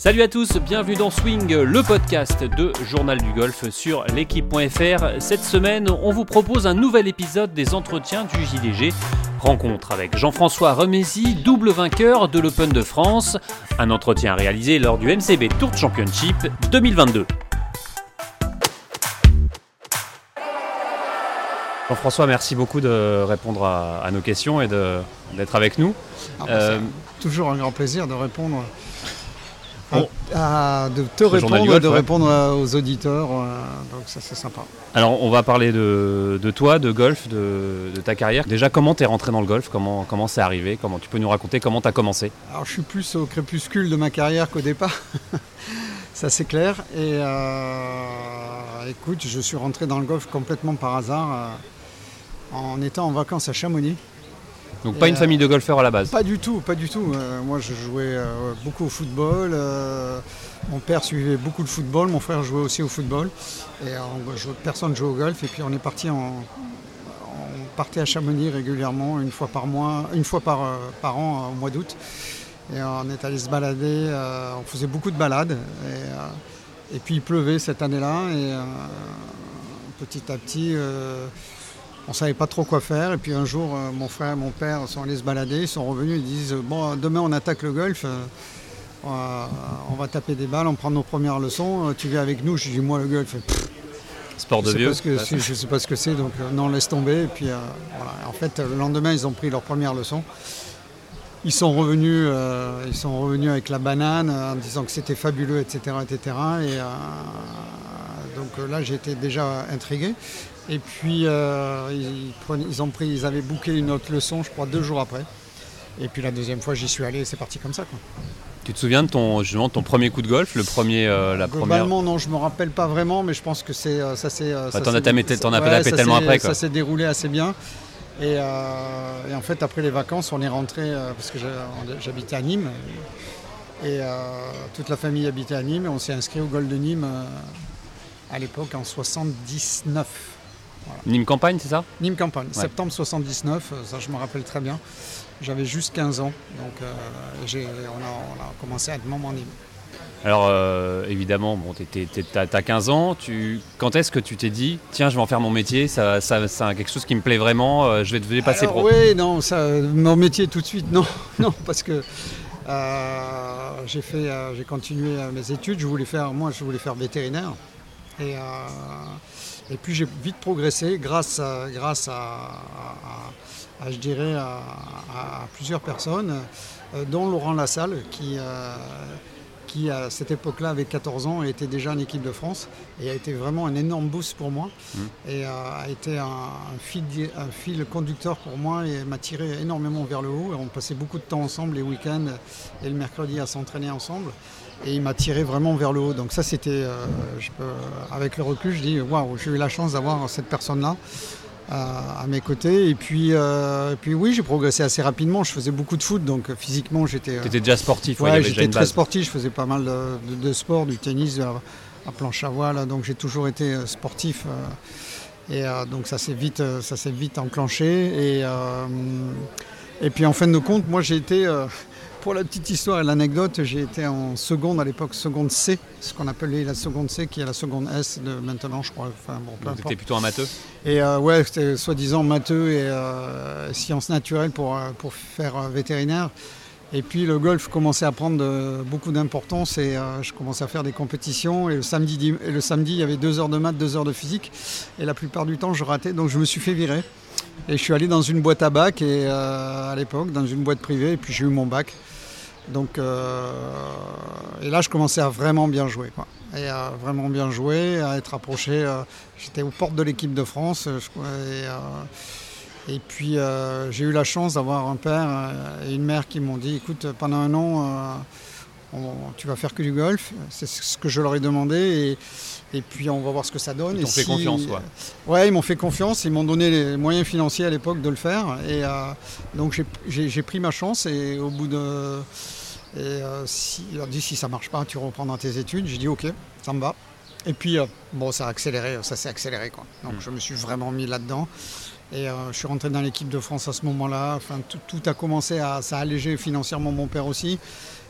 Salut à tous, bienvenue dans Swing, le podcast de Journal du Golf sur l'équipe.fr. Cette semaine, on vous propose un nouvel épisode des entretiens du JDG. Rencontre avec Jean-François Remesi, double vainqueur de l'Open de France. Un entretien réalisé lors du MCB Tour Championship 2022. Jean-François, merci beaucoup de répondre à, nos questions et d'être avec nous. Ah bah, euh, toujours un grand plaisir de répondre de te répondre, de répondre aux auditeurs. Euh, donc ça c'est sympa. Alors on va parler de, toi, de golf, de, ta carrière. Déjà comment tu es rentré dans le golf? Comment comment c'est arrivé? Comment tu peux nous raconter comment tu as commencé? Alors je suis plus au crépuscule de ma carrière qu'au départ. ça c'est clair. Et euh, écoute, je suis rentré dans le golf complètement par hasard euh, en étant en vacances à Chamonix. Donc pas une euh, famille de golfeurs à la base Pas du tout, pas du tout. Euh, moi je jouais euh, beaucoup au football. mon père suivait beaucoup de football, mon frère jouait aussi au football. Et personne ne jouait au golf. Et puis on est parti en, on partait à Chamonix régulièrement, une fois par mois, une fois par, par an au mois d'août. Et on est allé se balader, on faisait beaucoup de balades. Et, et puis il pleuvait cette année-là. Et petit à petit, on ne savait pas trop quoi faire. Et puis un jour, euh, mon frère et mon père sont allés se balader, ils sont revenus, ils disent Bon, demain on attaque le golf, euh, on va taper des balles, on prend nos premières leçons, euh, tu viens avec nous Je dis Moi, le golf, Sport de vieux. je ne sais pas ce que c'est, donc non, laisse tomber. Et puis voilà. En fait, le lendemain, ils ont pris leur première leçon. Ils sont revenus, ils sont revenus avec la banane en disant que c'était fabuleux, etc., etc. Et donc là, j'étais déjà intrigué. Et puis euh, ils, ont pris, ils avaient booké une autre leçon, je crois, deux jours après. Et puis la deuxième fois, j'y suis allé, c'est parti comme ça. Quoi. Tu te souviens de ton, justement, ton premier coup de golf, le premier, euh, la Globalement, non, je me rappelle pas vraiment, mais je pense que c'est euh, ça c'est. Bah, t'en as, tapé tellement après. Ça s'est déroulé assez bien. Et, et, en fait, après les vacances, on est rentré parce que j'habitais à Nîmes. Et toute la famille habitait à Nîmes. Et on s'est inscrit au golf de Nîmes à l'époque en 79. Nîmes Campagne, c'est ça? Nîmes Campagne, septembre 79, euh, ça je me rappelle très bien. J'avais juste 15 ans, donc euh, on, a, commencé à être membre en Nîmes. Alors euh, évidemment, bon, tu as, 15 ans, tu, quand est-ce que tu t'es dit, tiens, je vais en faire mon métier, ça, ça, c'est quelque chose qui me plaît vraiment, je vais devenir passer pro? Oui, non, ça, mon métier tout de suite, non, non parce que j'ai, fait, j'ai continué mes études, je voulais faire, moi je voulais faire vétérinaire. Et, et puis j'ai vite progressé grâce à, grâce à, je dirais, à, plusieurs personnes, euh, dont Laurent Lassalle, qui, euh, qui à cette époque-là avait 14 ans et était déjà en équipe de France et a été vraiment un énorme boost pour moi mmh. et euh, a été un, fil, un, fil, conducteur pour moi et m'a tiré énormément vers le haut. Et on passait beaucoup de temps ensemble les week-ends et le mercredi à s'entraîner ensemble et il m'a tiré vraiment vers le haut. Donc ça c'était, euh, avec le recul, je dis waouh, j'ai eu la chance d'avoir cette personne-là euh, à mes côtés. Et puis, euh, puis oui, j'ai progressé assez rapidement. Je faisais beaucoup de foot, donc physiquement j'étais. Tu étais déjà sportif. Ouais, j'étais très sportif. Je faisais pas mal de, sport, du tennis à, planche à voile. Donc j'ai toujours été sportif. et donc ça s'est vite, ça s'est vite enclenché. Et, et puis en fin de compte, moi j'ai été pour la petite histoire et l'anecdote, j'ai été en seconde à l'époque, seconde C, ce qu'on appelait la seconde C, qui est la seconde S de maintenant, je crois. Enfin, bon, Donc, plutôt un matheux Et euh, ouais, c'était soi-disant matheux et euh, sciences naturelles pour, euh, pour faire vétérinaire. Et puis le golf commençait à prendre beaucoup d'importance et je commençais à faire des compétitions. Et le, samedi, et le samedi, il y avait deux heures de maths, deux heures de physique. Et la plupart du temps, je ratais, donc je me suis fait virer. Et je suis allé dans une boîte à bac et, à l'époque, dans une boîte privée, et puis j'ai eu mon bac. Donc, euh, et là, je commençais à vraiment bien jouer. Quoi. Et à vraiment bien jouer, à être approché. Euh, j'étais aux portes de l'équipe de France. Euh, et, et, puis, j'ai eu la chance d'avoir un père et une mère qui m'ont dit écoute, pendant un an, tu vas faire que du golf. C'est ce que je leur ai demandé. Et, puis on va voir ce que ça donne. Ils t'ont fait confiance, ouais. Ouais, ils m'ont fait confiance. Ils m'ont donné les moyens financiers à l'époque de le faire. Et donc j'ai pris ma chance. Et au bout de et euh, si, il a dit si ça marche pas, tu reprendras tes études. J'ai dit ok, ça me va. Et puis, euh, bon, ça a accéléré, ça s'est accéléré. Quoi. Donc, Mm. je me suis vraiment mis là-dedans. Et euh, je suis rentré dans l'équipe de France à ce moment-là. Enfin, tout, a commencé à. Ça a allégé financièrement mon père aussi.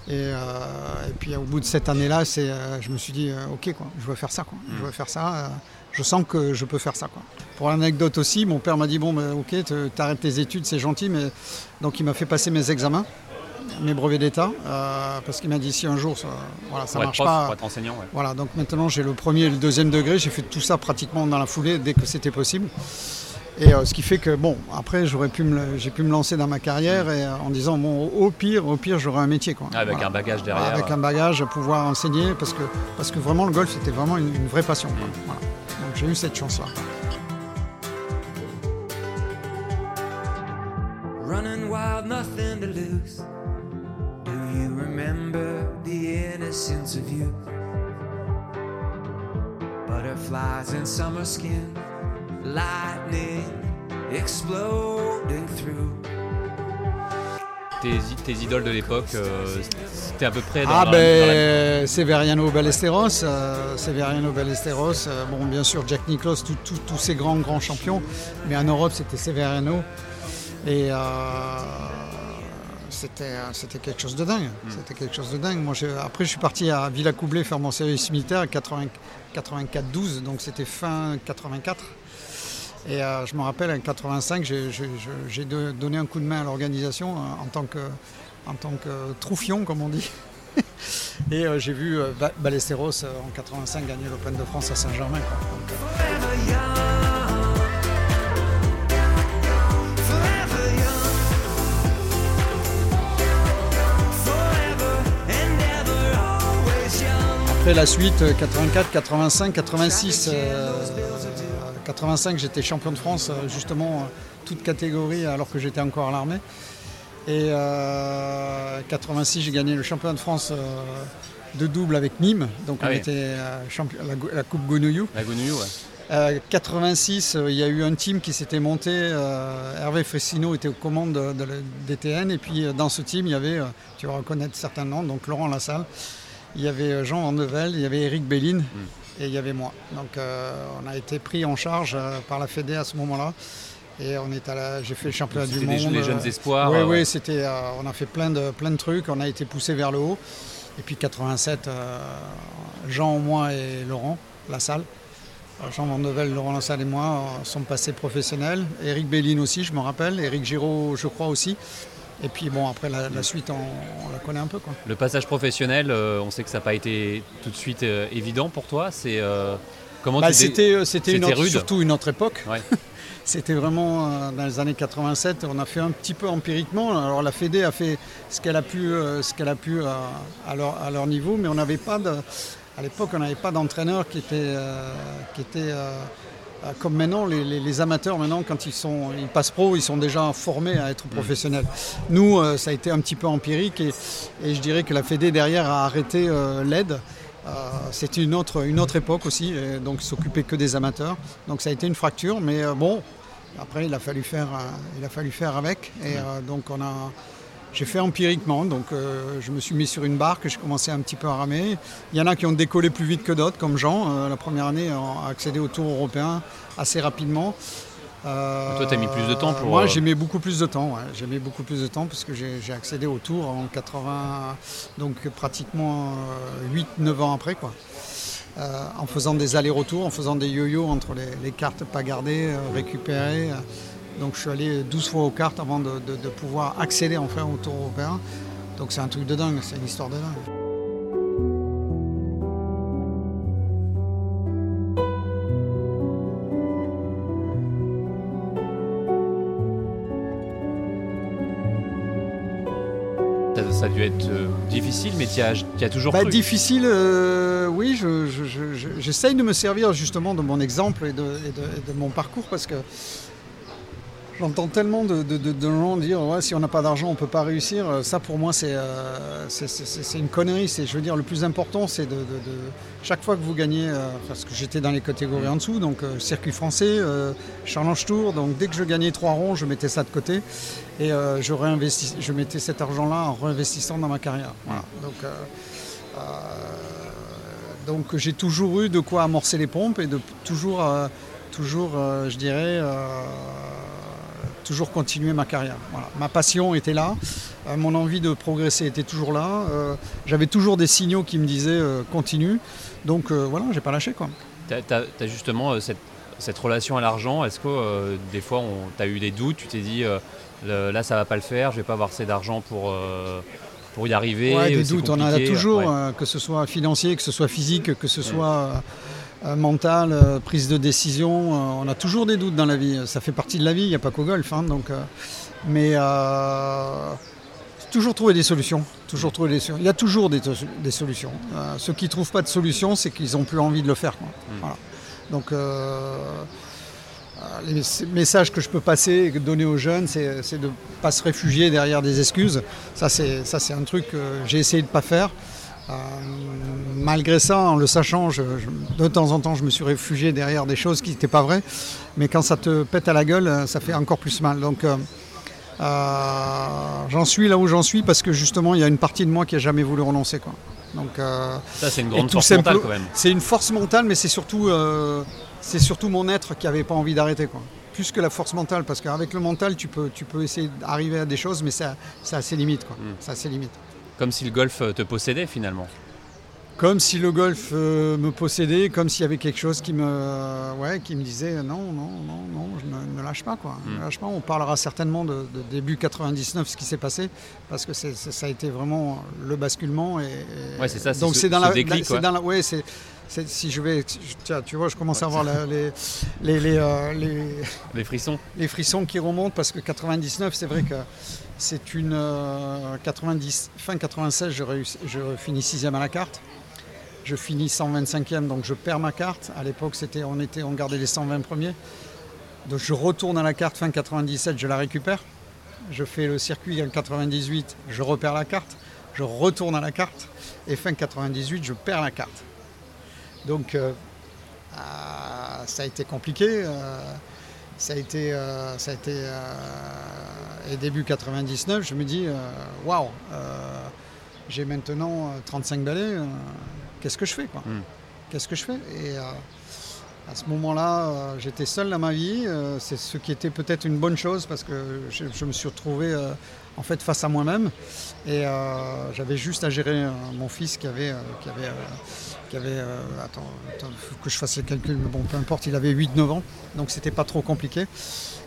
Et, euh, et puis, au bout de cette année-là, c'est, euh, je me suis dit, euh, OK, quoi, je veux faire ça. Quoi. Je veux faire ça. je sens que je peux faire ça. Quoi. Pour l'anecdote aussi, mon père m'a dit Bon, ben, OK, te- t'arrêtes tes études, c'est gentil. Mais... Donc, il m'a fait passer mes examens, mes brevets d'État. euh, parce qu'il m'a dit Si un jour ça, voilà, ça marche prof, pas. pour être enseignant. ouais. Voilà, donc maintenant j'ai le premier et le deuxième degré. J'ai fait tout ça pratiquement dans la foulée dès que c'était possible. Et euh, ce qui fait que, bon, après j'aurais pu j'ai pu me lancer dans ma carrière et, euh, en disant, bon, au pire, au pire, j'aurai un métier. Quoi. Avec Voilà. un bagage derrière. Avec un bagage, pouvoir enseigner, parce que, parce que vraiment le golf c'était vraiment une, une vraie passion. quoi. Mm. Voilà. Donc j'ai eu cette chance-là. Running wild, nothing to lose. Remember the innocence of youth? Butterflies in summer skin, lightning exploding through. Tes, tes idoles de l'époque, euh, c'était à peu près dans, Ah dans- ben, la- Severiano Ballesteros, euh, Severiano Ballesteros, euh, bon bien sûr Jack Nicklaus, tous ces grands grands champions, mais en Europe c'était Severiano et euh, c'était euh, c'était quelque chose de dingue, c'était quelque chose de dingue. Moi après je suis parti à Villacoublay faire mon service militaire 84-12, donc c'était fin 84. Et euh, je me rappelle en 85, j'ai- donné un coup de main à l'organisation euh, en tant que en tant que troufion, comme on dit. Et j'ai vu euh, Ba- Ballesteros en 85 gagner l'Open de France à Saint-Germain. Après la suite, euh, 84, 85, 86. euh, 85, j'étais champion de France, euh, justement, euh, toute catégorie, alors que j'étais encore à l'armée. Et euh, 86, j'ai gagné le championnat de France euh, de double avec Nîmes. Donc Ah on oui. était euh, champion, la, la Coupe. La ouais. Euh, 86, euh, il y a eu un team qui s'était monté. euh, Hervé Fressino était aux commandes de, de la DTN. Et puis euh, dans ce team, il y avait, euh, tu vas reconnaître certains noms, donc Laurent Lassalle, il y avait euh, Jean Annevel, il y avait Eric Béline et il y avait moi. Donc euh, on a été pris en charge euh, par la Fédé à ce moment-là. Et on est à la, j'ai fait le championnat du monde. les jeunes espoirs. oui, c'était, on a fait plein de, plein de trucs, on a été poussé vers le haut. Et puis 87, euh, Jean, moi et Laurent Lassalle. Jean Vandevel, Laurent Lassalle et moi sont passés professionnels. Eric Béline aussi, je me rappelle. Eric Giraud, je crois aussi. Et puis bon, après la, la suite, on, on la connaît un peu. Quoi. Le passage professionnel, euh, on sait que ça n'a pas été tout de suite euh, évident pour toi. C'est euh, comment Bah, c'était, c'était une autre- surtout une autre époque. Ouais. C'était vraiment dans les années 87, on a fait un petit peu empiriquement. Alors la Fédé a fait ce qu'elle a pu, ce qu'elle a pu à, leur, à leur niveau, mais on n'avait pas de, à l'époque on n'avait pas d'entraîneur qui était, qui était comme maintenant les, les- les amateurs maintenant quand ils sont, ils passent pro, ils sont déjà formés à être professionnels. Nous, euh, ça a été un petit peu empirique et, et je dirais que la Fédé derrière a arrêté euh, l'aide. Euh, C'était une autre, une autre époque aussi, et donc ils s'occupaient que des amateurs. Donc ça a été une fracture, mais bon, après il a fallu faire, il a fallu faire avec. Et euh, donc on a, j'ai fait empiriquement, donc euh, je me suis mis sur une barque, j'ai commencé un petit peu à ramer. Il y en a qui ont décollé plus vite que d'autres, comme Jean. Euh, la première année a accédé au Tour européen assez rapidement. Euh, Toi, t'as mis plus de temps pour, Moi, j'ai mis beaucoup plus de temps. ouais. J'ai mis beaucoup plus de temps parce que j'ai accédé au Tour en 80, donc pratiquement 8-9 ans après, quoi. En faisant des allers-retours, en faisant des yo-yo entre les, les cartes pas gardées, récupérées. Donc je suis allé 12 fois aux cartes avant de, de- de pouvoir accéder enfin au Tour européen. Donc c'est un truc de dingue, c'est une histoire de dingue. Ça, a dû être euh, difficile, mais tu as, toujours Bah, cru. difficile, euh, oui, je- je- je- je- j'essaye de me servir justement de mon exemple et de, et de- et de mon parcours parce que j'entends tellement de, de- de- de gens dire ouais, si on n'a pas d'argent on ne peut pas réussir. Ça pour moi c'est euh, une connerie. Je veux dire, le plus important c'est de, chaque fois que vous gagnez, euh, parce que j'étais dans les catégories en dessous, donc euh, circuit français, Challenge Tour, donc dès que je gagnais trois ronds, je mettais ça de côté et je, réinvestis- je mettais cet argent-là en réinvestissant dans ma carrière. Voilà. Donc, donc j'ai toujours eu de quoi amorcer les pompes et de toujours, toujours je dirais, toujours continuer ma carrière. Voilà. Ma passion était là, euh, mon envie de progresser était toujours là. euh, J'avais toujours des signaux qui me disaient euh, continue. Donc voilà, j'ai pas lâché quoi. Tu as, justement cette, cette relation à l'argent. Est-ce que des fois tu as eu des doutes Tu t'es dit le- là ça va pas le faire, je vais pas avoir assez d'argent pour, pour y arriver Ouais, des doutes, on en a toujours, Ouais. euh, que ce soit financier, que ce soit physique, que ce soit euh, mental, euh, prise de décision. euh, on a toujours des doutes dans la vie. Ça fait partie de la vie, il n'y a pas qu'au golf. hein, donc, mais toujours trouver des solutions. Toujours trouver des solutions. Il y a toujours des, des solutions. Euh, ceux qui ne trouvent pas de solution, c'est qu'ils n'ont plus envie de le faire. quoi. Voilà. Donc, euh, les messages que je peux passer et donner aux jeunes, c'est de ne pas se réfugier derrière des excuses. Ça, c'est ça, c'est un truc que j'ai essayé de ne pas faire. Euh, malgré ça, en le sachant, je- je- de temps en temps, je me suis réfugié derrière des choses qui n'étaient pas vraies. Mais quand ça te pète à la gueule, euh, ça fait encore plus mal. Donc, euh, euh, j'en suis là où j'en suis parce que justement, il y a une partie de moi qui n'a jamais voulu renoncer. Quoi. Donc, euh, Ça c'est une grande force mentale quand même. c'est une force mentale, mais c'est surtout, c'est surtout mon être qui n'avait pas envie d'arrêter. Quoi. Plus que la force mentale, parce qu'avec le mental, tu peux, tu peux essayer d'arriver à des choses, mais ça, ça a ses limites. Quoi. Mm. Ça a ses limites. Comme si le golf euh, te possédait finalement. Comme si le golf euh, me possédait, comme s'il y avait quelque chose qui me, ouais, qui me disait euh, non, non, non, non, je ne, ne lâche pas. Quoi. Ne Mm. lâche pas. On parlera certainement de, de début 99, ce qui s'est passé, parce que ça a été vraiment le basculement. Et, et- Ouais, c'est ça, c'est Donc ce- c'est dans ce la, ouais. dans la- ouais, c'est, si je vais, tiens, tu vois, je commence à avoir la- les, les, les, euh, les- Les frissons. les frissons qui remontent parce que 99, c'est vrai que c'est une euh, 90, fin 96, je, je finis sixième à la carte. Je finis 125e, donc je perds ma carte. À l'époque, c'était, on, était, on gardait les 120 premiers. Donc je retourne à la carte fin 97, je la récupère. Je fais le circuit en 98, je repère la carte. Je retourne à la carte. Et fin 98, je perds la carte. Donc euh, ah, ça a été compliqué. euh, ça a été, et début 99, je me dis euh, waouh, euh, j'ai maintenant euh, 35 balais, euh, qu'est-ce que je fais quoi? Mm. Qu'est-ce que je fais? Et à ce moment-là, j'étais seul dans ma vie. c'est ce qui était peut-être une bonne chose parce que je, je me suis retrouvé en fait face à moi-même et euh, j'avais juste à gérer euh, mon fils qui avait, euh, qui avait, qui avait attends, attends, faut que je fasse les calculs, mais bon, peu importe, il avait 8-9 ans, donc c'était pas trop compliqué.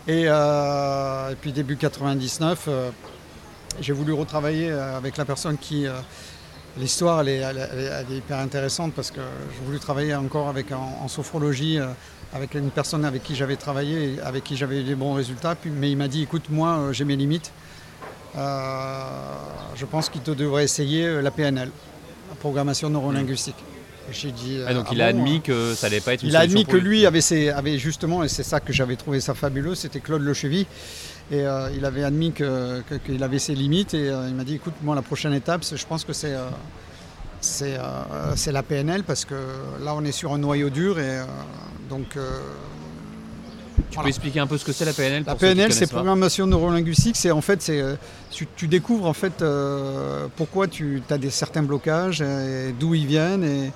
Et, euh, et puis début 99, euh, j'ai voulu retravailler euh, avec la personne qui. L'histoire, elle est, hyper intéressante parce que j'ai voulu travailler encore avec, en, sophrologie avec une personne avec qui j'avais travaillé, avec qui j'avais eu des bons résultats. Mais il m'a dit, écoute, moi, j'ai mes limites. Je pense qu'il te devrait essayer la PNL, la programmation neurolinguistique. Et J'ai dit. euh, Ah, donc ah il a admis que ça allait pas être une il a admis que lui. lui avait, ses- avait justement, et c'est ça que j'avais trouvé ça fabuleux, c'était Claude Lechevy. Et euh, il avait admis que- que- qu'il avait ses limites et euh, il m'a dit écoute, moi la prochaine étape, je pense que c'est c'est la PNL parce que là on est sur un noyau dur et donc. Tu voilà. peux expliquer un peu ce que c'est la PNL La pour PNL, c'est programmation neurolinguistique. C'est en fait, c'est euh, tu, tu découvres en fait euh, pourquoi tu as des certains blocages, d'où ils viennent, et,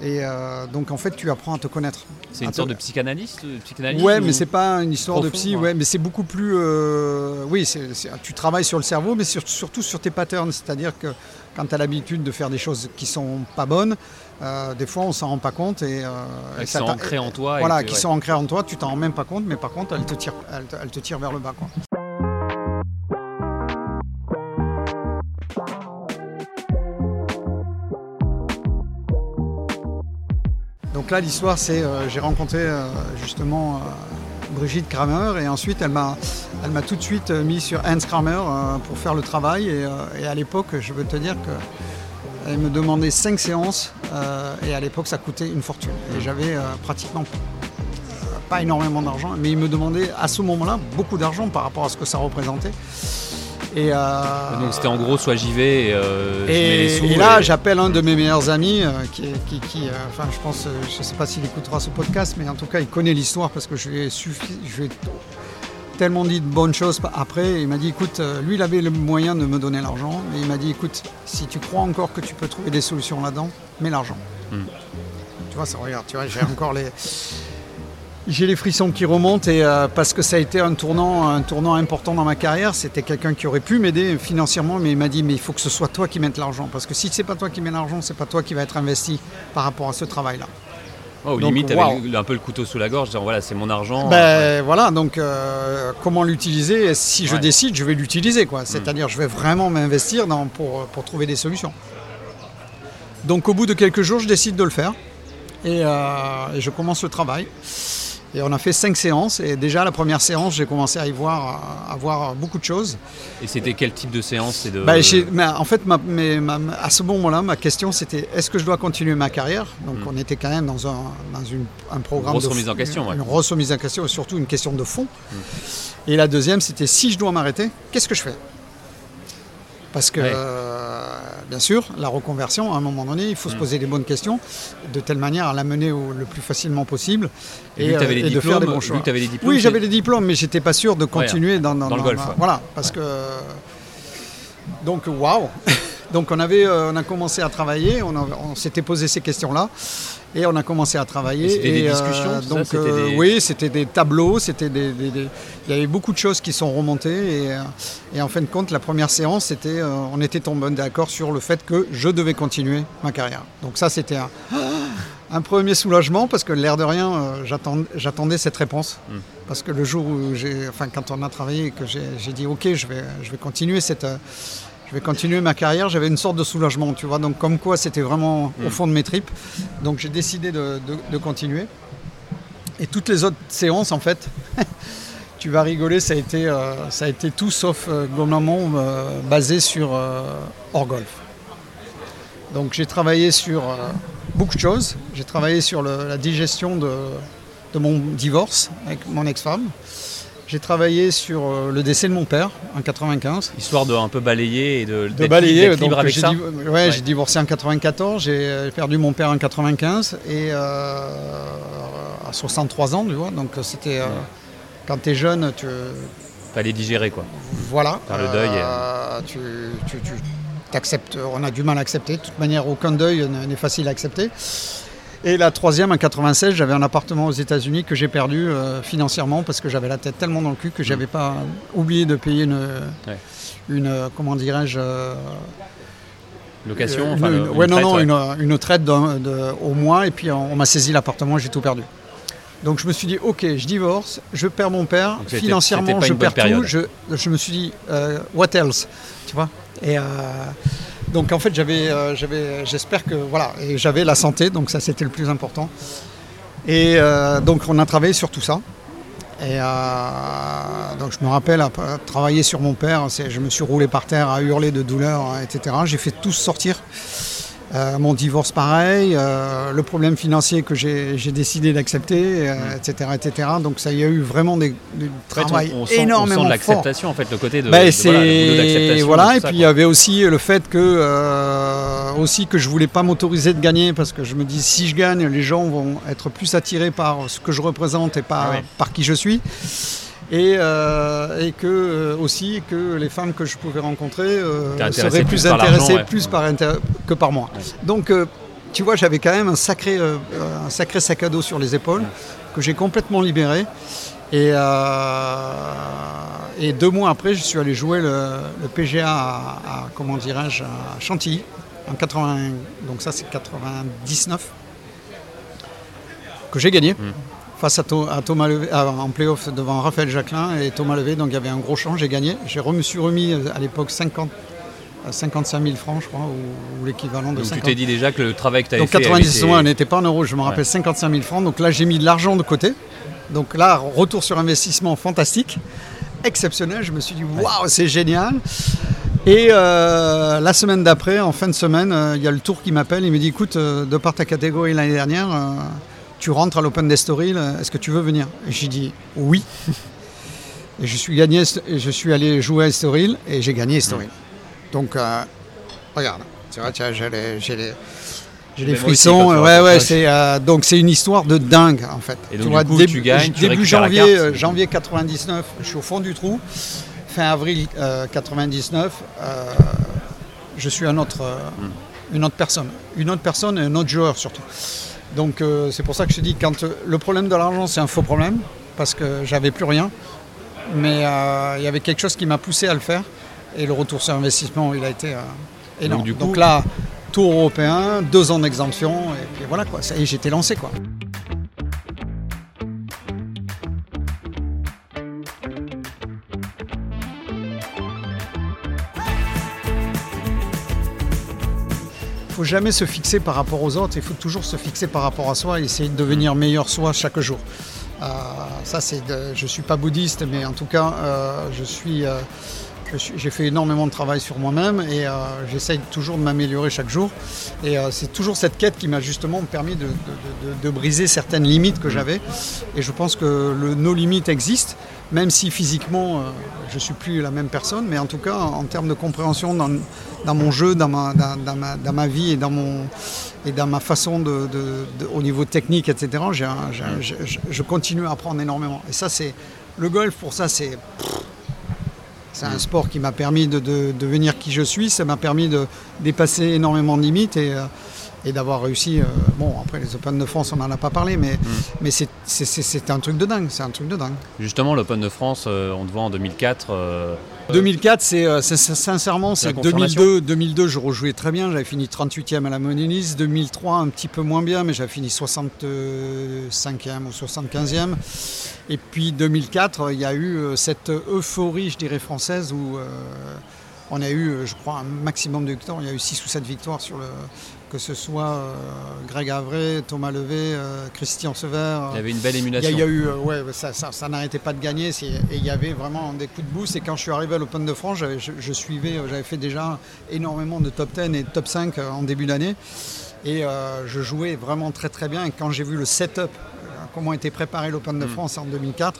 et, euh, donc en fait tu apprends à te connaître. C'est une te- sorte de psychanalyste, de psychanalyse Ouais, ou- mais c'est pas une histoire de psy, ouais. ouais, mais c'est beaucoup plus. euh, oui, c'est- tu travailles sur le cerveau, mais sur- surtout sur tes patterns. C'est-à-dire que quand tu as l'habitude de faire des choses qui sont pas bonnes, euh, des fois on s'en rend pas compte et. euh, et qui sont ancrés en toi. et Voilà, qui ouais. sont ancrées en toi, tu t'en rends même pas compte, mais par contre elles te tirent, elles te, elles te tirent vers le bas. Quoi. Donc là, l'histoire, c'est euh, j'ai rencontré euh, justement Brigitte Kramer et ensuite elle m'a, tout de suite euh, mis sur Hans Kramer euh, pour faire le travail. Et, euh, et à l'époque, je veux te dire que elle me demandait 5 séances et à l'époque, ça coûtait une fortune. Et j'avais pratiquement pas énormément d'argent, mais il me demandait à ce moment-là beaucoup d'argent par rapport à ce que ça représentait. Et, euh, Donc c'était en gros, soit j'y vais et, euh, je mets et, les sous. et là, et- j'appelle un de mes meilleurs amis, euh, qui, est- qui, qui, euh, enfin, je pense, euh, je ne sais pas s'il écoutera ce podcast, mais en tout cas, il connaît l'histoire parce que je lui ai, suffi- je lui ai tellement dit de bonnes choses après. Il m'a dit, écoute, euh, lui, il avait le moyen de me donner l'argent, mais il m'a dit, écoute, si tu crois encore que tu peux trouver des solutions là-dedans, mets l'argent. Hmm. Tu vois, ça regarde, tu vois, j'ai encore les. J'ai les frissons qui remontent et euh, parce que ça a été un tournant, un tournant important dans ma carrière. C'était quelqu'un qui aurait pu m'aider financièrement, mais il m'a dit mais il faut que ce soit toi qui mettes l'argent parce que si c'est pas toi qui mets l'argent, c'est pas toi qui va être investi par rapport à ce travail-là. Oh, Donc, limite, waouh. avec un peu le couteau sous la gorge, disant voilà, c'est mon argent. Ben voilà, donc euh, comment l'utiliser Si je Ouais. décide, je vais l'utiliser quoi. C'est-à-dire, je vais vraiment m'investir pour, pour trouver des solutions. Donc au bout de quelques jours, je décide de le faire et, euh, et je commence le travail. Et on a fait cinq séances et déjà la première séance, j'ai commencé à y voir, à voir beaucoup de choses. Et c'était quel type de séance de... Bah, mais en fait, ma- mais ma- à ce moment-là, ma question c'était est-ce que je dois continuer ma carrière? Donc, on était quand même dans un, dans une- un programme grosse de remise en question, ouais. une grosse remise en question, et surtout une question de fond. Et la deuxième, c'était si je dois m'arrêter, qu'est-ce que je fais? Parce que, Ouais. euh, bien sûr, la reconversion, à un moment donné, il faut se Mm. poser les bonnes questions, de telle manière à la mener au- le plus facilement possible Et vu que t'avais euh, les et de faire des bons choix. les diplômes, Oui, j'avais les diplômes, mais j'étais pas sûr de continuer dans, dans le golf, ouais. Voilà, parce que donc waouh. Donc on avait, euh, on a commencé à travailler, on, s'était posé ces questions-là et on a commencé à travailler. Et c'était des euh, discussions, donc c'était euh, des- oui, c'était des tableaux, c'était des, des- des- il y avait beaucoup de choses qui sont remontées et, et en fin de compte, la première séance, c'était, on était tombés d'accord sur le fait que je devais continuer ma carrière. Donc ça, c'était un, un premier soulagement parce que l'air de rien, euh, j'attend- j'attendais cette réponse. Mm. Parce que le jour où j'ai, enfin, quand on a travaillé, que j'ai, dit ok, je vais, je vais continuer cette, je vais continuer ma carrière, j'avais une sorte de soulagement, tu vois. Donc comme quoi, c'était vraiment au fond de mes tripes. Donc j'ai décidé de, de- de continuer. Et toutes les autres séances, en fait, tu vas rigoler, ça a été, euh, ça a été tout sauf euh, globalement euh, basé sur hors golf. Donc j'ai travaillé sur beaucoup de choses. J'ai travaillé sur le- la digestion de, de mon divorce avec mon ex-femme. J'ai travaillé sur euh, le décès de mon père en 95. Histoire de un peu balayer et de, balayer, donc libre avec ça. div- ouais, Ouais. j'ai divorcé en 94, j'ai euh, perdu mon père en 95 et euh, à 63 ans, tu vois. Donc c'était euh, quand tu es jeune, tu Fallait digérer quoi. voilà. Faire le deuil, euh, tu, tu- tu- t'acceptes, on a du mal à accepter. De toute manière, aucun deuil n'est facile à accepter. Et la troisième, en 96, j'avais un appartement aux États-Unis que j'ai perdu euh, financièrement parce que j'avais la tête tellement dans le cul que j'avais pas oublié de payer une, Mm. Ouais. une comment dirais-je, euh, Location, une- enfin, une- le- ouais, une non, non, ouais. une, une traite de- au mois et puis on, on m'a saisi l'appartement, j'ai tout perdu. Donc je me suis dit, ok, je divorce, je perds mon père, Donc, financièrement je perds tout. Je, je me suis dit, euh, what else, tu vois Et euh, donc en fait j'avais, euh, j'avais, j'espère que voilà, et j'avais la santé, donc ça c'était le plus important. Et euh, donc on a travaillé sur tout ça. Et euh, donc je me rappelle, après, travailler sur mon père, je me suis roulé par terre à hurler de douleur, hein, etc. J'ai fait tout sortir. Euh, mon divorce pareil, euh, le problème financier que j'ai décidé d'accepter, euh, etc., etc. Donc ça y a eu vraiment des, du En fait, travail on, sent, sent l'acceptation en fait, le côté de, Ben, de- voilà, le et puis il y avait aussi le fait que aussi que je voulais pas m'autoriser de gagner parce que je me dis si je gagne, les gens vont être plus attirés par ce que je représente et par Ah ouais. par qui je suis. Et, euh, et que euh, aussi que les femmes que je pouvais rencontrer euh, seraient plus plus par l'argent, intéressées ouais. plus par intér- que par moi. Donc tu vois, j'avais quand même un sacré, un sacré sac à dos sur les épaules que j'ai complètement libéré. Et, et deux mois après, je suis allé jouer le, le PGA à, à, comment dirais-je, à Chantilly, en 80, donc ça c'est 99, que j'ai gagné. Face à, Tho- à Thomas Levé, à- en playoff devant Raphaël Jacquelin et Thomas Levé, donc il y avait un gros champ, j'ai gagné. J'ai me suis remis euh, à l'époque 50, euh, 55 000 francs, je crois, ou, ou l'équivalent de Donc tu 50 t'es dit déjà que le travail que tu avais donc fait. 90 avait mois, on été- n'était pas en euros, je me rappelle 55 000 francs. Donc là, j'ai mis de l'argent de côté. Donc là, retour sur investissement fantastique, exceptionnel. Je me suis dit, waouh, c'est génial. Et euh, la semaine d'après, en fin de semaine, euh, il y a le tour qui m'appelle. Il me dit, écoute, euh, de par ta catégorie l'année dernière, tu rentres à l'Open d'Estoril. euh, Est-ce que tu veux venir? Et j'ai dit, oui. Et je suis, gagné, je suis allé jouer à Estoril et j'ai gagné Estoril. Donc, euh, regarde, tu vois, j'ai les- j'ai les, aussi, frissons. ouais, ouais, c'est euh, donc c'est une histoire de dingue en fait. Et donc, du coup, tu gagnes, tu début janvier, carte. euh, janvier 99, je suis au fond du trou. Fin avril euh, 99, euh, je suis un autre, euh, Hmm. une autre personne, une autre personne et un autre joueur surtout. Donc euh, c'est pour ça que je te dis, quand euh, le problème de l'argent, c'est un faux problème, parce que j'avais plus rien. Mais euh, il y avait quelque chose qui m'a poussé à le faire. Et le retour sur investissement, il a été énorme. du Donc, là, tour européen, deux ans d'exemption, et puis voilà quoi. Ça y est, j'étais lancé quoi. Faut jamais se fixer par rapport aux autres, il faut toujours se fixer par rapport à soi et essayer de devenir meilleur soi chaque jour. Euh, ça, c'est je suis pas bouddhiste, mais en tout cas, euh, je suis, euh, je suis- j'ai fait énormément de travail sur moi-même et euh, j'essaye toujours de m'améliorer chaque jour. Et euh, c'est toujours cette quête qui m'a justement permis de, de- de- de briser certaines limites que j'avais. Et je pense que le, nos limites existent, même si physiquement, euh, je ne suis plus la même personne, mais en tout cas, en termes de compréhension dans, dans mon jeu, dans ma, dans, dans ma, dans ma vie et dans, mon, et dans ma façon de, au niveau technique, etc., je- je continue à apprendre énormément. Et ça, c'est le golf, pour ça, c'est c'est un sport qui m'a permis de, de devenir qui je suis, ça m'a permis de dépasser énormément de limites et, euh, et d'avoir réussi. euh, bon, après les Open de France, on n'en a pas parlé, mais, mais c'est- un truc de dingue. C'est un truc de dingue. Justement, l'Open de France, euh, on te voit en 2004. euh, 2004, c'est euh, c'est- sincèrement, C'est la c'est confirmation 2002. 2002, je rejouais très bien. J'avais fini 38e à la Monélise. 2003, un petit peu moins bien, mais j'avais fini 65e ou 75e. Et puis 2004, il y a eu cette euphorie, je dirais, française où on a eu, je crois, un maximum de victoires. Il y a eu 6 ou 7 victoires sur le. Que ce soit euh, Greg Avray, Thomas Levé, euh, Christian Sever. il y avait une belle émulation. a, il y a eu, ouais, ça, ça, ça n'arrêtait pas de gagner. c'est- Et il y avait vraiment des coups de boost. Et quand je suis arrivé à l'Open de France, j'avais- je, je suivais, euh, j'avais fait déjà énormément de top 10 et de top 5 euh, en début d'année. Et euh, je jouais vraiment très très bien. Et quand j'ai vu le setup, comment était préparé l'Open de France en 2004,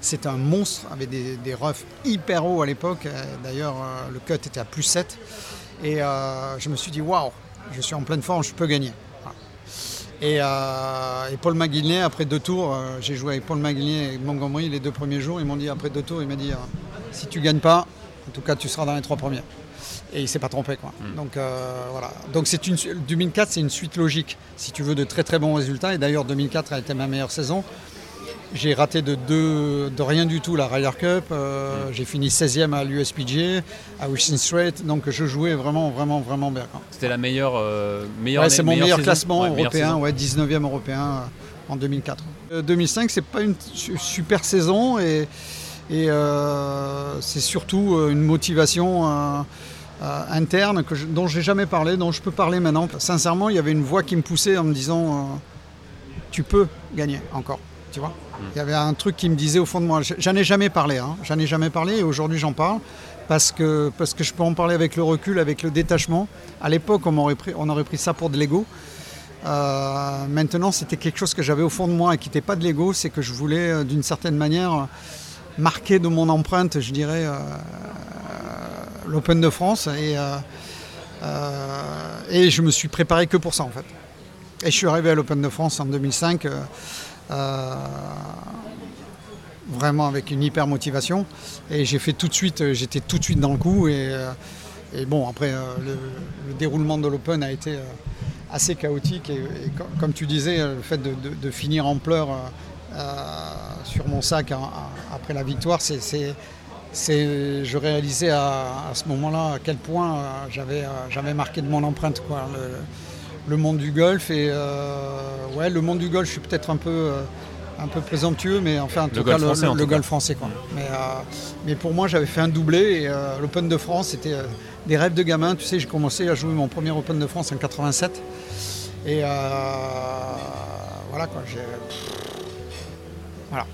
c'était un monstre avec des, des roughs hyper hauts à l'époque. D'ailleurs, le cut était à plus 7. Et euh, je me suis dit, waouh, je suis en pleine forme, je peux gagner. Et, euh, et Paul McGuinness, après deux tours, euh, j'ai joué avec Paul McGuinness et Montgomery les deux premiers jours. Ils m'ont dit, après deux tours, il m'a dit, euh, si tu gagnes pas, en tout cas, tu seras dans les trois premiers. Et il s'est pas trompé. Quoi. Donc euh, voilà. Donc c'est une, 2004, c'est une suite logique, si tu veux, de très très bons résultats. Et d'ailleurs, 2004 a été ma meilleure saison. J'ai raté de, deux, de rien du tout la Ryder Cup. euh, J'ai fini 16e à l'USPGA, à Wishing Strait. Donc je jouais vraiment, vraiment, vraiment bien. C'était la meilleure. euh, meilleure Ouais, c'est mon meilleur classement Ouais, européen, ouais, 19e européen euh, en 2004. Euh, 2005, c'est pas une su- super saison et, et euh, c'est surtout une motivation euh, interne que je- dont j'ai jamais parlé, dont je peux parler maintenant. Sincèrement, il y avait une voix qui me poussait en me disant euh, tu peux gagner encore, tu vois. Il y avait un truc qui me disait au fond de moi, j'en ai jamais parlé, hein, j'en ai jamais parlé et aujourd'hui j'en parle parce que, parce que je peux en parler avec le recul, avec le détachement. À l'époque, on, m'aurait pris- on aurait pris ça pour de l'ego. Euh, maintenant, c'était quelque chose que j'avais au fond de moi et qui n'était pas de l'ego, c'est que je voulais euh, d'une certaine manière marquer de mon empreinte, je dirais, euh, l'Open de France et, et je me suis préparé que pour ça en fait. Et je suis arrivé à l'Open de France en 2005 euh, euh, vraiment avec une hyper motivation. Et j'ai fait tout de suite, euh, j'étais tout de suite dans le coup. Et, euh, bon après euh, le, le déroulement de l'Open a été euh, assez chaotique. Et, et co- comme tu disais euh, le fait de, finir en pleurs euh, euh, sur mon sac en- après la victoire c'est, je réalisais à, à ce moment-là à quel point euh, euh, j'avais marqué de mon empreinte quoi, le, le monde du golf et euh, ouais le monde du golf je suis peut-être un peu euh, un peu présomptueux mais enfin en tout cas le, golf français quoi. Mais, euh, mais pour moi j'avais fait un doublé et euh, l'Open de France c'était euh, des rêves de gamin. Tu sais j'ai commencé à jouer mon premier Open de France en 87 et voilà quoi j'ai voilà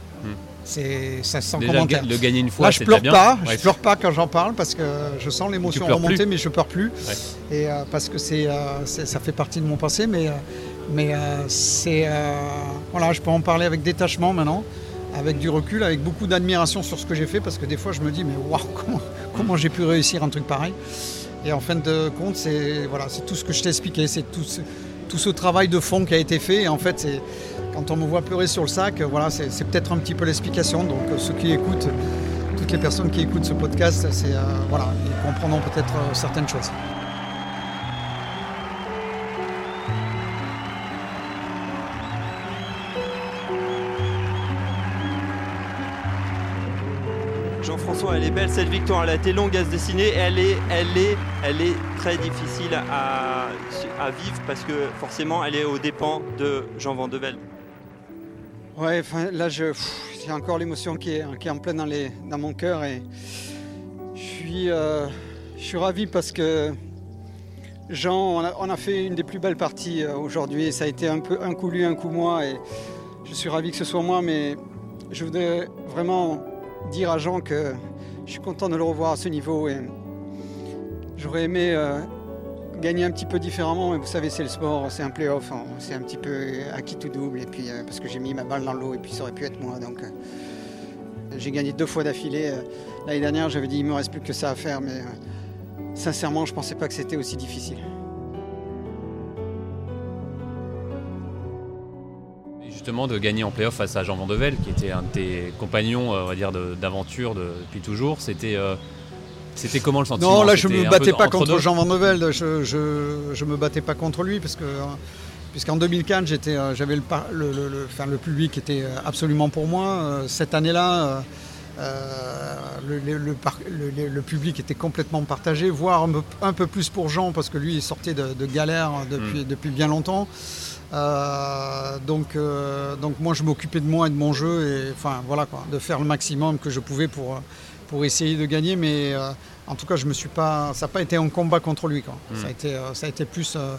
c'est ça Hmm. Déjà, commentaire le gagner une fois, Là, je pleure pas, je pleure pas quand j'en parle parce que je sens l'émotion remonter, plus. mais je pleure plus. Ouais. Et euh, parce que c'est, euh, c'est- ça fait partie de mon passé, mais, euh, mais euh, c'est, voilà, je peux en parler avec détachement maintenant, avec du recul, avec beaucoup d'admiration sur ce que j'ai fait, parce que des fois, je me dis, mais waouh, comment, comment j'ai pu réussir un truc pareil? Et en fin de compte, c'est, voilà, c'est tout ce que je t'ai expliqué, c'est tout ce, tout ce travail de fond qui a été fait. Et en fait, quand on me voit pleurer sur le sac, voilà, c'est, peut-être un petit peu l'explication. Donc, euh, ceux qui écoutent, toutes les personnes qui écoutent ce podcast, euh, voilà, ils comprendront peut-être euh, certaines choses. Elle est belle cette victoire. Elle a été longue à se dessiner. Elle est, elle est, elle est très difficile à, vivre parce que forcément, elle est aux dépens de Jean Van. Ouais, là, je, j'ai encore l'émotion qui est, en pleine dans, les, dans mon cœur et je suis, euh, je suis ravi parce que Jean, on a, on a fait une des plus belles parties euh, aujourd'hui. Ça a été un peu un coup lui, un coup moi et je suis ravi que ce soit moi, mais je voudrais vraiment dire à Jean que je suis content de le revoir à ce niveau et j'aurais aimé euh, gagner un petit peu différemment, mais vous savez, c'est le sport, c'est un playoff, hein. c'est un petit peu acquis tout double, et puis euh, parce que j'ai mis ma balle dans l'eau, et puis ça aurait pu être moi. Donc euh, j'ai gagné deux fois d'affilée. L'année dernière, j'avais dit il me reste plus que ça à faire, mais sincèrement, je pensais pas que c'était aussi difficile. Justement, de gagner en playoff face à Jean Vandevel, qui était un de tes compagnons, euh, on va dire, d'aventure de- depuis toujours, c'était euh, c'était comment le sentiment Non, là, je me battais pas contre deux Jean Van. Je, je, je me battais pas contre lui parce que euh, puisqu'en 2004, j'étais, j'avais le, le, le- le- enfin, le public était absolument pour moi. Cette année-là, euh, le, public était complètement partagé, voire un peu, un peu plus pour Jean parce que lui, il sortait de, de galère depuis, depuis bien longtemps. Euh, donc, euh, donc moi, je m'occupais de moi et de mon jeu et enfin voilà quoi, de faire le maximum que je pouvais pour, pour essayer de gagner, mais euh, en tout cas, je me suis pas, ça n'a pas été un combat contre lui. Quoi. Ça, a été, euh, ça a été plus euh,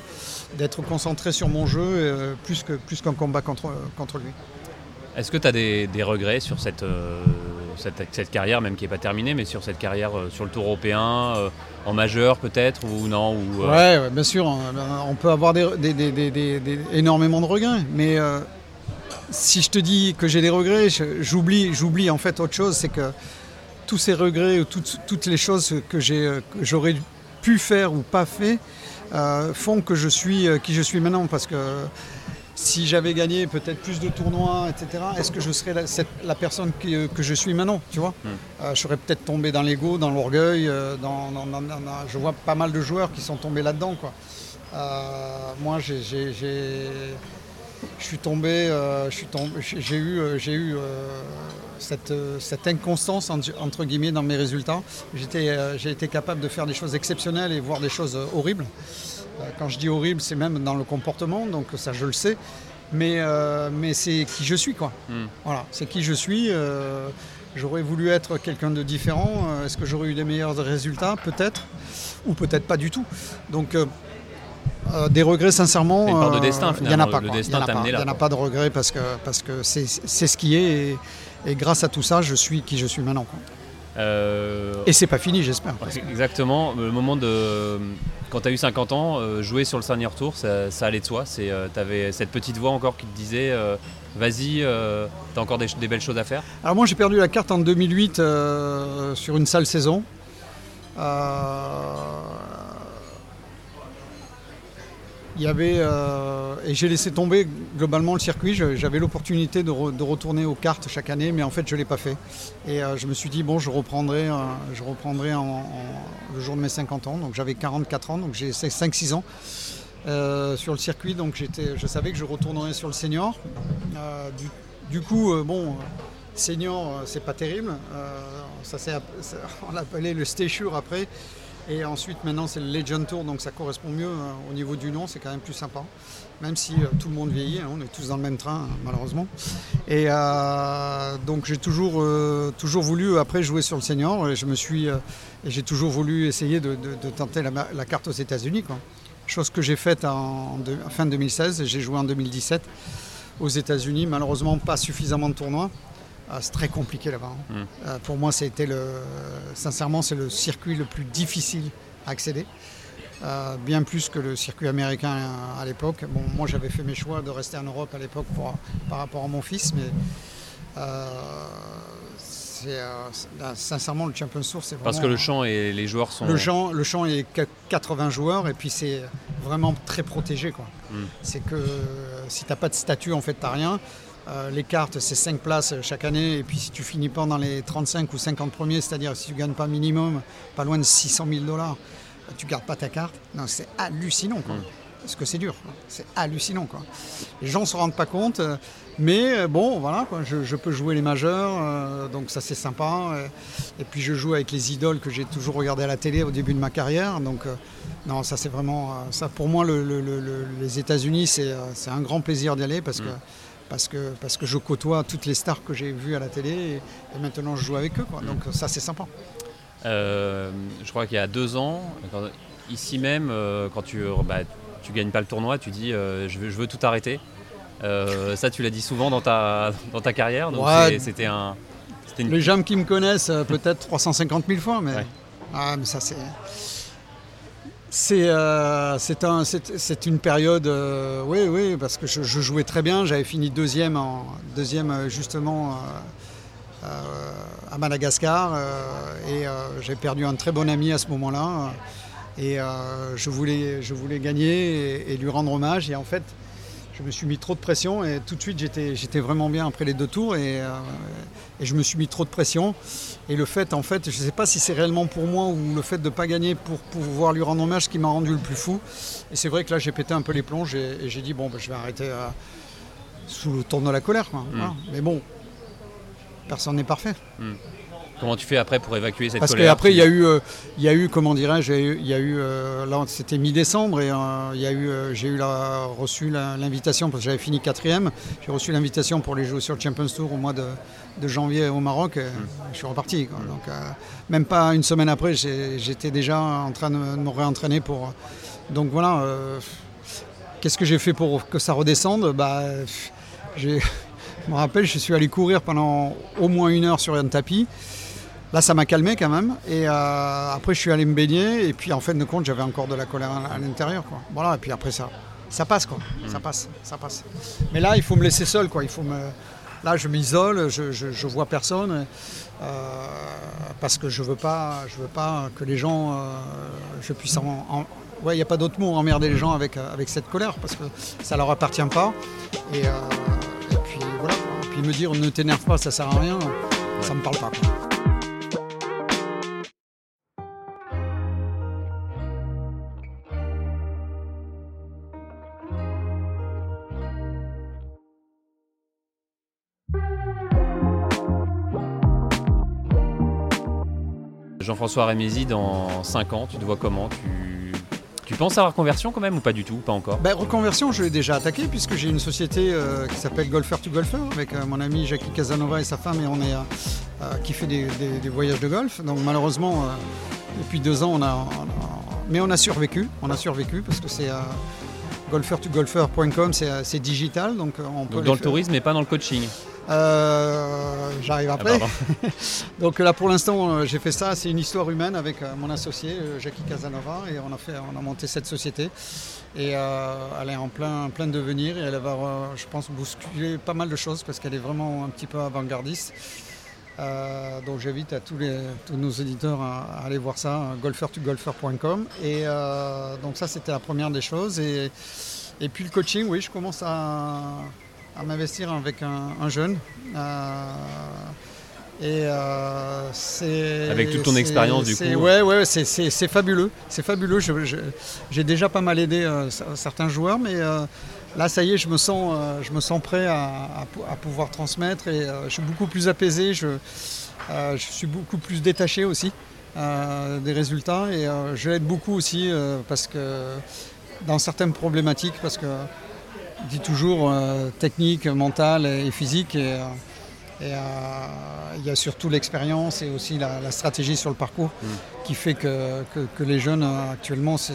d'être concentré sur mon jeu, euh, plus que plus qu'un combat contre, contre lui. Est-ce que tu as des, des regrets sur cette, euh, cette, cette carrière, même qui n'est pas terminée, mais sur cette carrière euh, sur le tour européen, euh, en majeur peut-être, ou non ou, euh, Ouais, bien sûr, on peut avoir des, énormément de regrets, mais si je te dis que j'ai des regrets, j'oublie, j'oublie en fait autre chose, c'est que tous ces regrets, ou toutes, toutes les choses que, j'aurais pu faire ou pas fait, font que je suis qui je suis maintenant, parce que si j'avais gagné peut-être plus de tournois, etc., est-ce que je serais la, cette- la personne que je suis maintenant, tu vois Euh, Je serais peut-être tombé dans l'ego, dans l'orgueil, euh, dans, dans- dans- dans- dans- je vois pas mal de joueurs qui sont tombés là-dedans, quoi. Euh, moi, j'ai, je suis tombé, j'ai eu, j'ai eu cette, cette inconstance entre, guillemets dans mes résultats. J'étais, j'ai été capable de faire des choses exceptionnelles et voir des choses horribles. Euh, Quand je dis horrible, c'est même dans le comportement, donc ça je le sais. Mais, euh, mais c'est qui je suis, quoi. Hmm. Voilà, c'est qui je suis. euh, j'aurais voulu être quelqu'un de différent. Est-ce que j'aurais eu des meilleurs résultats Peut-être. Ou peut-être pas du tout. Donc, euh, des regrets, sincèrement. C'est Il n'y en a pas. Il en n'y en a pas de regrets parce que parce que c'est c'est ce qui est. Et, et grâce à tout ça, je suis qui je suis maintenant. quoi. euh, Et c'est pas fini, j'espère. Exactement, le moment de. Quand tu as eu 50 ans, euh, jouer sur le Senior Tour, ça, allait de soi. Tu avais cette petite voix encore qui te disait euh, vas-y, euh, tu as encore des, belles choses à faire. Alors moi j'ai perdu la carte en 2008 euh, sur une sale saison. Euh, Il y avait euh, et j'ai laissé tomber globalement le circuit. J'avais l'opportunité de, re- de retourner aux cartes chaque année, mais en fait je l'ai pas fait. Et euh, je me suis dit bon, je reprendrai, euh, je reprendrai en- en- le jour de mes 50 ans. Donc j'avais 44 ans, donc j'ai 5-6 ans sur le circuit. Donc je savais que je retournerais sur le senior. Du, coup, bon, senior, c'est pas terrible. Ça, on l'appelait le Station après. Et ensuite, maintenant, c'est le Legend Tour, donc ça correspond mieux euh, au niveau du nom, c'est quand même plus sympa. Même si euh, tout le monde vieillit, hein, on est tous dans le même train, hein, malheureusement. Et euh, donc, j'ai toujours, toujours voulu, après, jouer sur le senior. Et je me suis, j'ai toujours voulu essayer de, tenter la, carte aux États-Unis. Chose que j'ai faite en, fin 2016, et j'ai joué en 2017 aux États-Unis. Malheureusement, pas suffisamment de tournois. Ah, c'est très compliqué là-bas. hein. Mm. Euh, pour moi, c'était le, sincèrement, c'est le circuit le plus difficile à accéder. Euh, bien plus que le circuit américain à, l'époque. Bon, moi, j'avais fait mes choix de rester en Europe à l'époque pour- par rapport à mon fils, mais euh, euh, là, sincèrement, le Champions Tour, c'est vraiment Parce que le champ et les joueurs sont. le champ, le champ est qu- 80 joueurs et puis c'est vraiment très protégé. Quoi. Mm. C'est que si tu n'as pas de statut, en fait, tu rien. Euh, les cartes, c'est 5 places chaque année. Et puis si tu finis pas dans les 35 ou 50 premiers, c'est-à-dire si tu gagnes pas minimum, pas loin de 600 000 dollars, tu gardes pas ta carte. Non, c'est hallucinant. quoi. Mm. ce que c'est dur. C'est hallucinant. Quoi. Les gens ne se rendent pas compte. euh, mais euh, bon, voilà, quoi, je, je peux jouer les majeurs, euh, donc ça c'est sympa. euh, et puis je joue avec les idoles que j'ai toujours regardées à la télé au début de ma carrière. Donc euh, non, ça c'est vraiment, euh, ça pour moi, le- le- le- le- les États-Unis, c'est euh, c'est un grand plaisir d'y aller parce que, parce, que, parce que je côtoie toutes les stars que j'ai vues à la télé et, et maintenant je joue avec eux. Quoi. Donc ça c'est sympa. Euh, je crois qu'il y a deux ans, ici même, euh, quand tu bah, tu gagnes pas le tournoi, tu dis euh, je, veux, je veux tout arrêter. Euh, ça, tu l'as dit souvent dans ta, dans ta carrière. Donc Ouais. c'était un. Une... Les gens qui me connaissent, peut-être 350 000 fois, mais, Ouais. ah, mais ça c'est. C'est euh, c'est un- c'est- c'est une période, euh, oui, oui, parce que je, jouais très bien. J'avais fini deuxième, deuxième euh, justement à Madagascar et j'ai perdu un très bon ami à ce moment-là. Et je, voulais, je voulais gagner et, et lui rendre hommage. Et en fait, je me suis mis trop de pression et tout de suite j'étais vraiment bien après les deux tours et, euh, et je me suis mis trop de pression. Et le fait, en fait, je ne sais pas si c'est réellement pour moi ou le fait de ne pas gagner pour pouvoir lui rendre hommage qui m'a rendu le plus fou. Et c'est vrai que là j'ai pété un peu les plombs et, et j'ai dit bon, ben, je vais arrêter euh, sous le tour de la colère. quoi. Voilà. Mais bon, personne n'est parfait. Comment tu fais après pour évacuer cette Parce colère qu'après, il Tu- y a eu, euh, il y a eu, comment dirais-je, il y a eu- euh, là, c'était mi-décembre et euh, il y a eu, j'ai eu la- reçu l'invitation parce que j'avais fini quatrième. J'ai reçu l'invitation pour les jouer sur le Champions Tour au mois de, de janvier au Maroc. et Je suis reparti. quoi. Donc, même pas une semaine après, j'étais déjà en train de, me réentraîner pour. Donc voilà. euh, Qu'est-ce que j'ai fait pour que ça redescende? Bah, Je me rappelle, je suis allé courir pendant au moins une heure sur un tapis. Là, ça m'a calmé quand même. Et euh, après, je suis allé me baigner. Et puis, en fin de compte, j'avais encore de la colère à, à l'intérieur. Quoi. Voilà. Et puis après, ça, ça passe, quoi. Ça passe, ça passe. Mais là, il faut me laisser seul, quoi. Il faut me. Là, je m'isole. Je, je, je vois personne. euh, parce que je veux pas, je veux pas que les gens, euh, je puisse en. en- Ouais, il n'y a pas d'autre mot, emmerder les gens avec, avec cette colère, parce que ça leur appartient pas. Et, euh, et puis voilà. Et puis me dire ne t'énerve pas, ça sert à rien, ça me parle pas. quoi. Jean-François Rémézy, dans 5 ans, tu te vois comment? Tu... tu penses à la reconversion quand même ou pas du tout Pas encore? Ben, reconversion, je l'ai déjà attaqué puisque j'ai une société euh, qui s'appelle Golfer to Golfer avec euh, mon ami Jackie Casanova et sa femme et on est euh, qui fait des, des- des voyages de golf. Donc malheureusement, depuis deux ans, on a, on a- mais on a survécu. On a survécu parce que c'est golfer2golfer.com, c'est, euh, c'est digital, donc on peut. Donc dans le faire. tourisme mais pas dans le coaching? Euh, J'arrive Ah, après. Donc là pour l'instant euh, j'ai fait ça, c'est une histoire humaine avec euh, mon associé euh, Jackie Casanova et on a, fait, on a monté cette société. Et euh, elle est en plein, plein devenir et elle va euh, je pense bousculer pas mal de choses parce qu'elle est vraiment un petit peu avant-gardiste. Euh, donc j'invite à tous, les, tous nos auditeurs à, à aller voir ça, euh, golfer2golfer.com et euh, donc ça c'était la première des choses. Et, et puis le coaching, oui je commence à, à m'investir avec un, un jeune. Euh, et euh, c'est. Avec toute ton expérience, du coup. Ouais, ouais, c'est- fabuleux. C'est fabuleux. J'ai déjà pas mal aidé euh, cer- certains joueurs, mais euh, là, ça y est, je me sens, euh, je me sens prêt à, à à pouvoir transmettre et euh, je suis beaucoup plus apaisé. Je, euh, je suis beaucoup plus détaché aussi euh, des résultats et euh, je l'aide beaucoup aussi euh, parce que dans certaines problématiques, parce que dis toujours euh, technique, mentale et physique. Et, euh, et, euh, il y a surtout l'expérience et aussi la, la stratégie sur le parcours qui fait que, que- que les jeunes actuellement, c'est.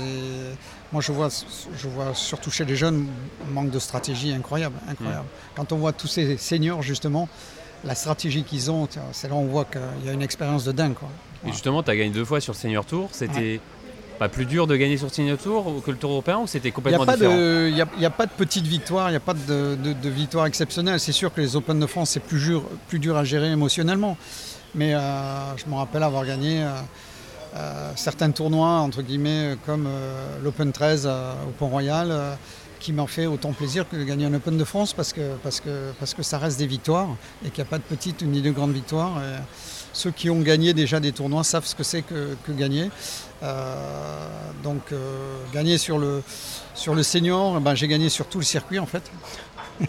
Moi, je vois, je vois surtout chez les jeunes un manque de stratégie incroyable. incroyable. Quand on voit tous ces seniors, justement, la stratégie qu'ils ont, c'est là où on voit qu'il y a une expérience de dingue. Quoi. Et justement, tu as gagné deux fois sur le Senior Tour. C'était pas plus dur de gagner sur le Senior Tour ou que le Tour européen ou c'était Il n'y complètement a, pas différent de- il y a- pas de petite victoire, il n'y a pas de, de- de victoire exceptionnelle. C'est sûr que les Open de France, c'est plus dur, plus dur à gérer émotionnellement. Mais euh, je me rappelle avoir gagné euh, euh, certains tournois, entre guillemets, comme euh, l'Open 13 euh, au Pont-Royal, qui m'ont fait autant plaisir que de gagner un Open de France parce que, parce que, parce que ça reste des victoires et qu'il n'y a pas de petites ni de grandes victoires. ceux qui ont gagné déjà des tournois savent ce que c'est que, que gagner. Euh, donc euh, gagner sur le, sur le senior, ben, j'ai gagné sur tout le circuit en fait.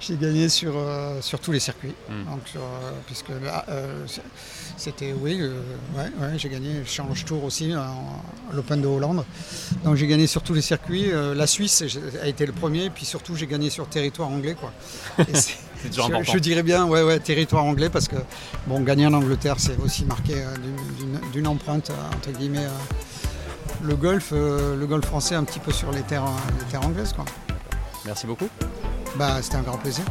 j'ai gagné sur, euh, sur tous les circuits. Mm. Donc, sur, euh, puisque là, euh, c'était, oui, ouais, ouais, j'ai gagné le Challenge Tour aussi, en- l'Open de Hollande. Donc j'ai gagné sur tous les circuits. La Suisse a été le premier, puis surtout j'ai gagné sur territoire anglais. Quoi. Et c'est- C'est toujours je, important. je dirais bien, ouais, ouais, territoire anglais, parce que bon, gagner en Angleterre, c'est aussi marqué euh, d'une- empreinte, euh, entre guillemets, euh, le golf, le golf français un petit peu sur les terres, les terres anglaises. Quoi. Merci beaucoup. Bah, c'était un grand plaisir.